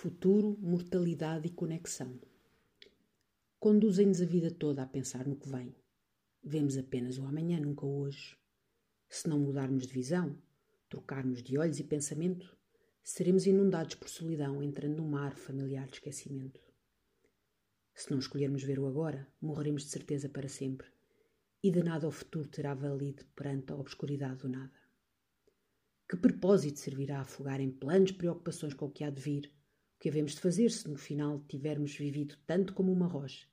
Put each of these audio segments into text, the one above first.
Futuro, mortalidade e conexão. Conduzem-nos a vida toda a pensar no que vem. Vemos apenas o amanhã, nunca hoje. Se não mudarmos de visão, trocarmos de olhos e pensamento, seremos inundados por solidão, entrando num mar familiar de esquecimento. Se não escolhermos ver o agora, morreremos de certeza para sempre, e de nada o futuro terá valido perante a obscuridade do nada. Que propósito servirá a afogar em planos preocupações com o que há de vir, o que havemos de fazer se no final tivermos vivido tanto como uma rocha,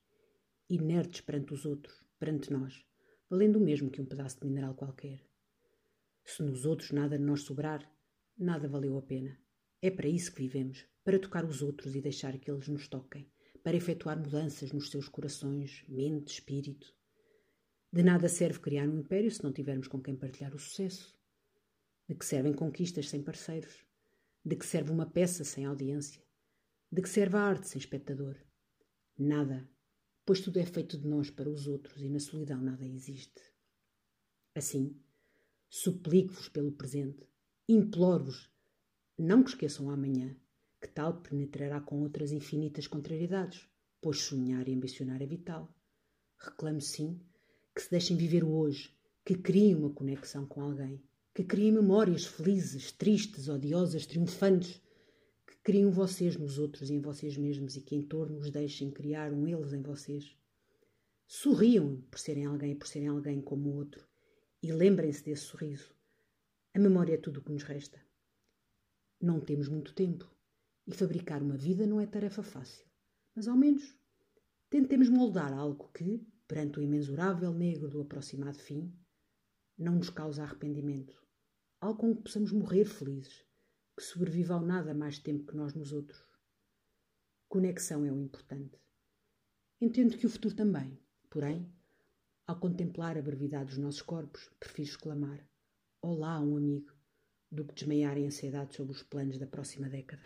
inertes perante os outros, perante nós, valendo o mesmo que um pedaço de mineral qualquer? Se nos outros nada nós sobrar, nada valeu a pena. É para isso que vivemos, para tocar os outros e deixar que eles nos toquem, para efetuar mudanças nos seus corações, mente, espírito. De nada serve criar um império se não tivermos com quem partilhar o sucesso. De que servem conquistas sem parceiros? De que serve uma peça sem audiência? De que serve a arte sem espectador? Nada, pois tudo é feito de nós para os outros e na solidão nada existe. Assim, suplico-vos pelo presente, imploro-vos, não que esqueçam amanhã, que tal penetrará com outras infinitas contrariedades, pois sonhar e ambicionar é vital. Reclamo, sim, que se deixem viver o hoje, que criem uma conexão com alguém, que criem memórias felizes, tristes, odiosas, triunfantes, Criam vocês nos outros e em vocês mesmos e que em torno os deixem criar um eles em vocês. Sorriam por serem alguém e por serem alguém como o outro e lembrem-se desse sorriso. A memória é tudo o que nos resta. Não temos muito tempo e fabricar uma vida não é tarefa fácil, mas ao menos tentemos moldar algo que, perante o imensurável negro do aproximado fim, não nos cause arrependimento, algo com que possamos morrer felizes que sobrevive ao nada mais tempo que nós nos outros. Conexão é o importante. Entendo que o futuro também, porém, ao contemplar a brevidade dos nossos corpos, prefiro exclamar: Olá, um amigo, do que desmaiar em ansiedade sobre os planos da próxima década.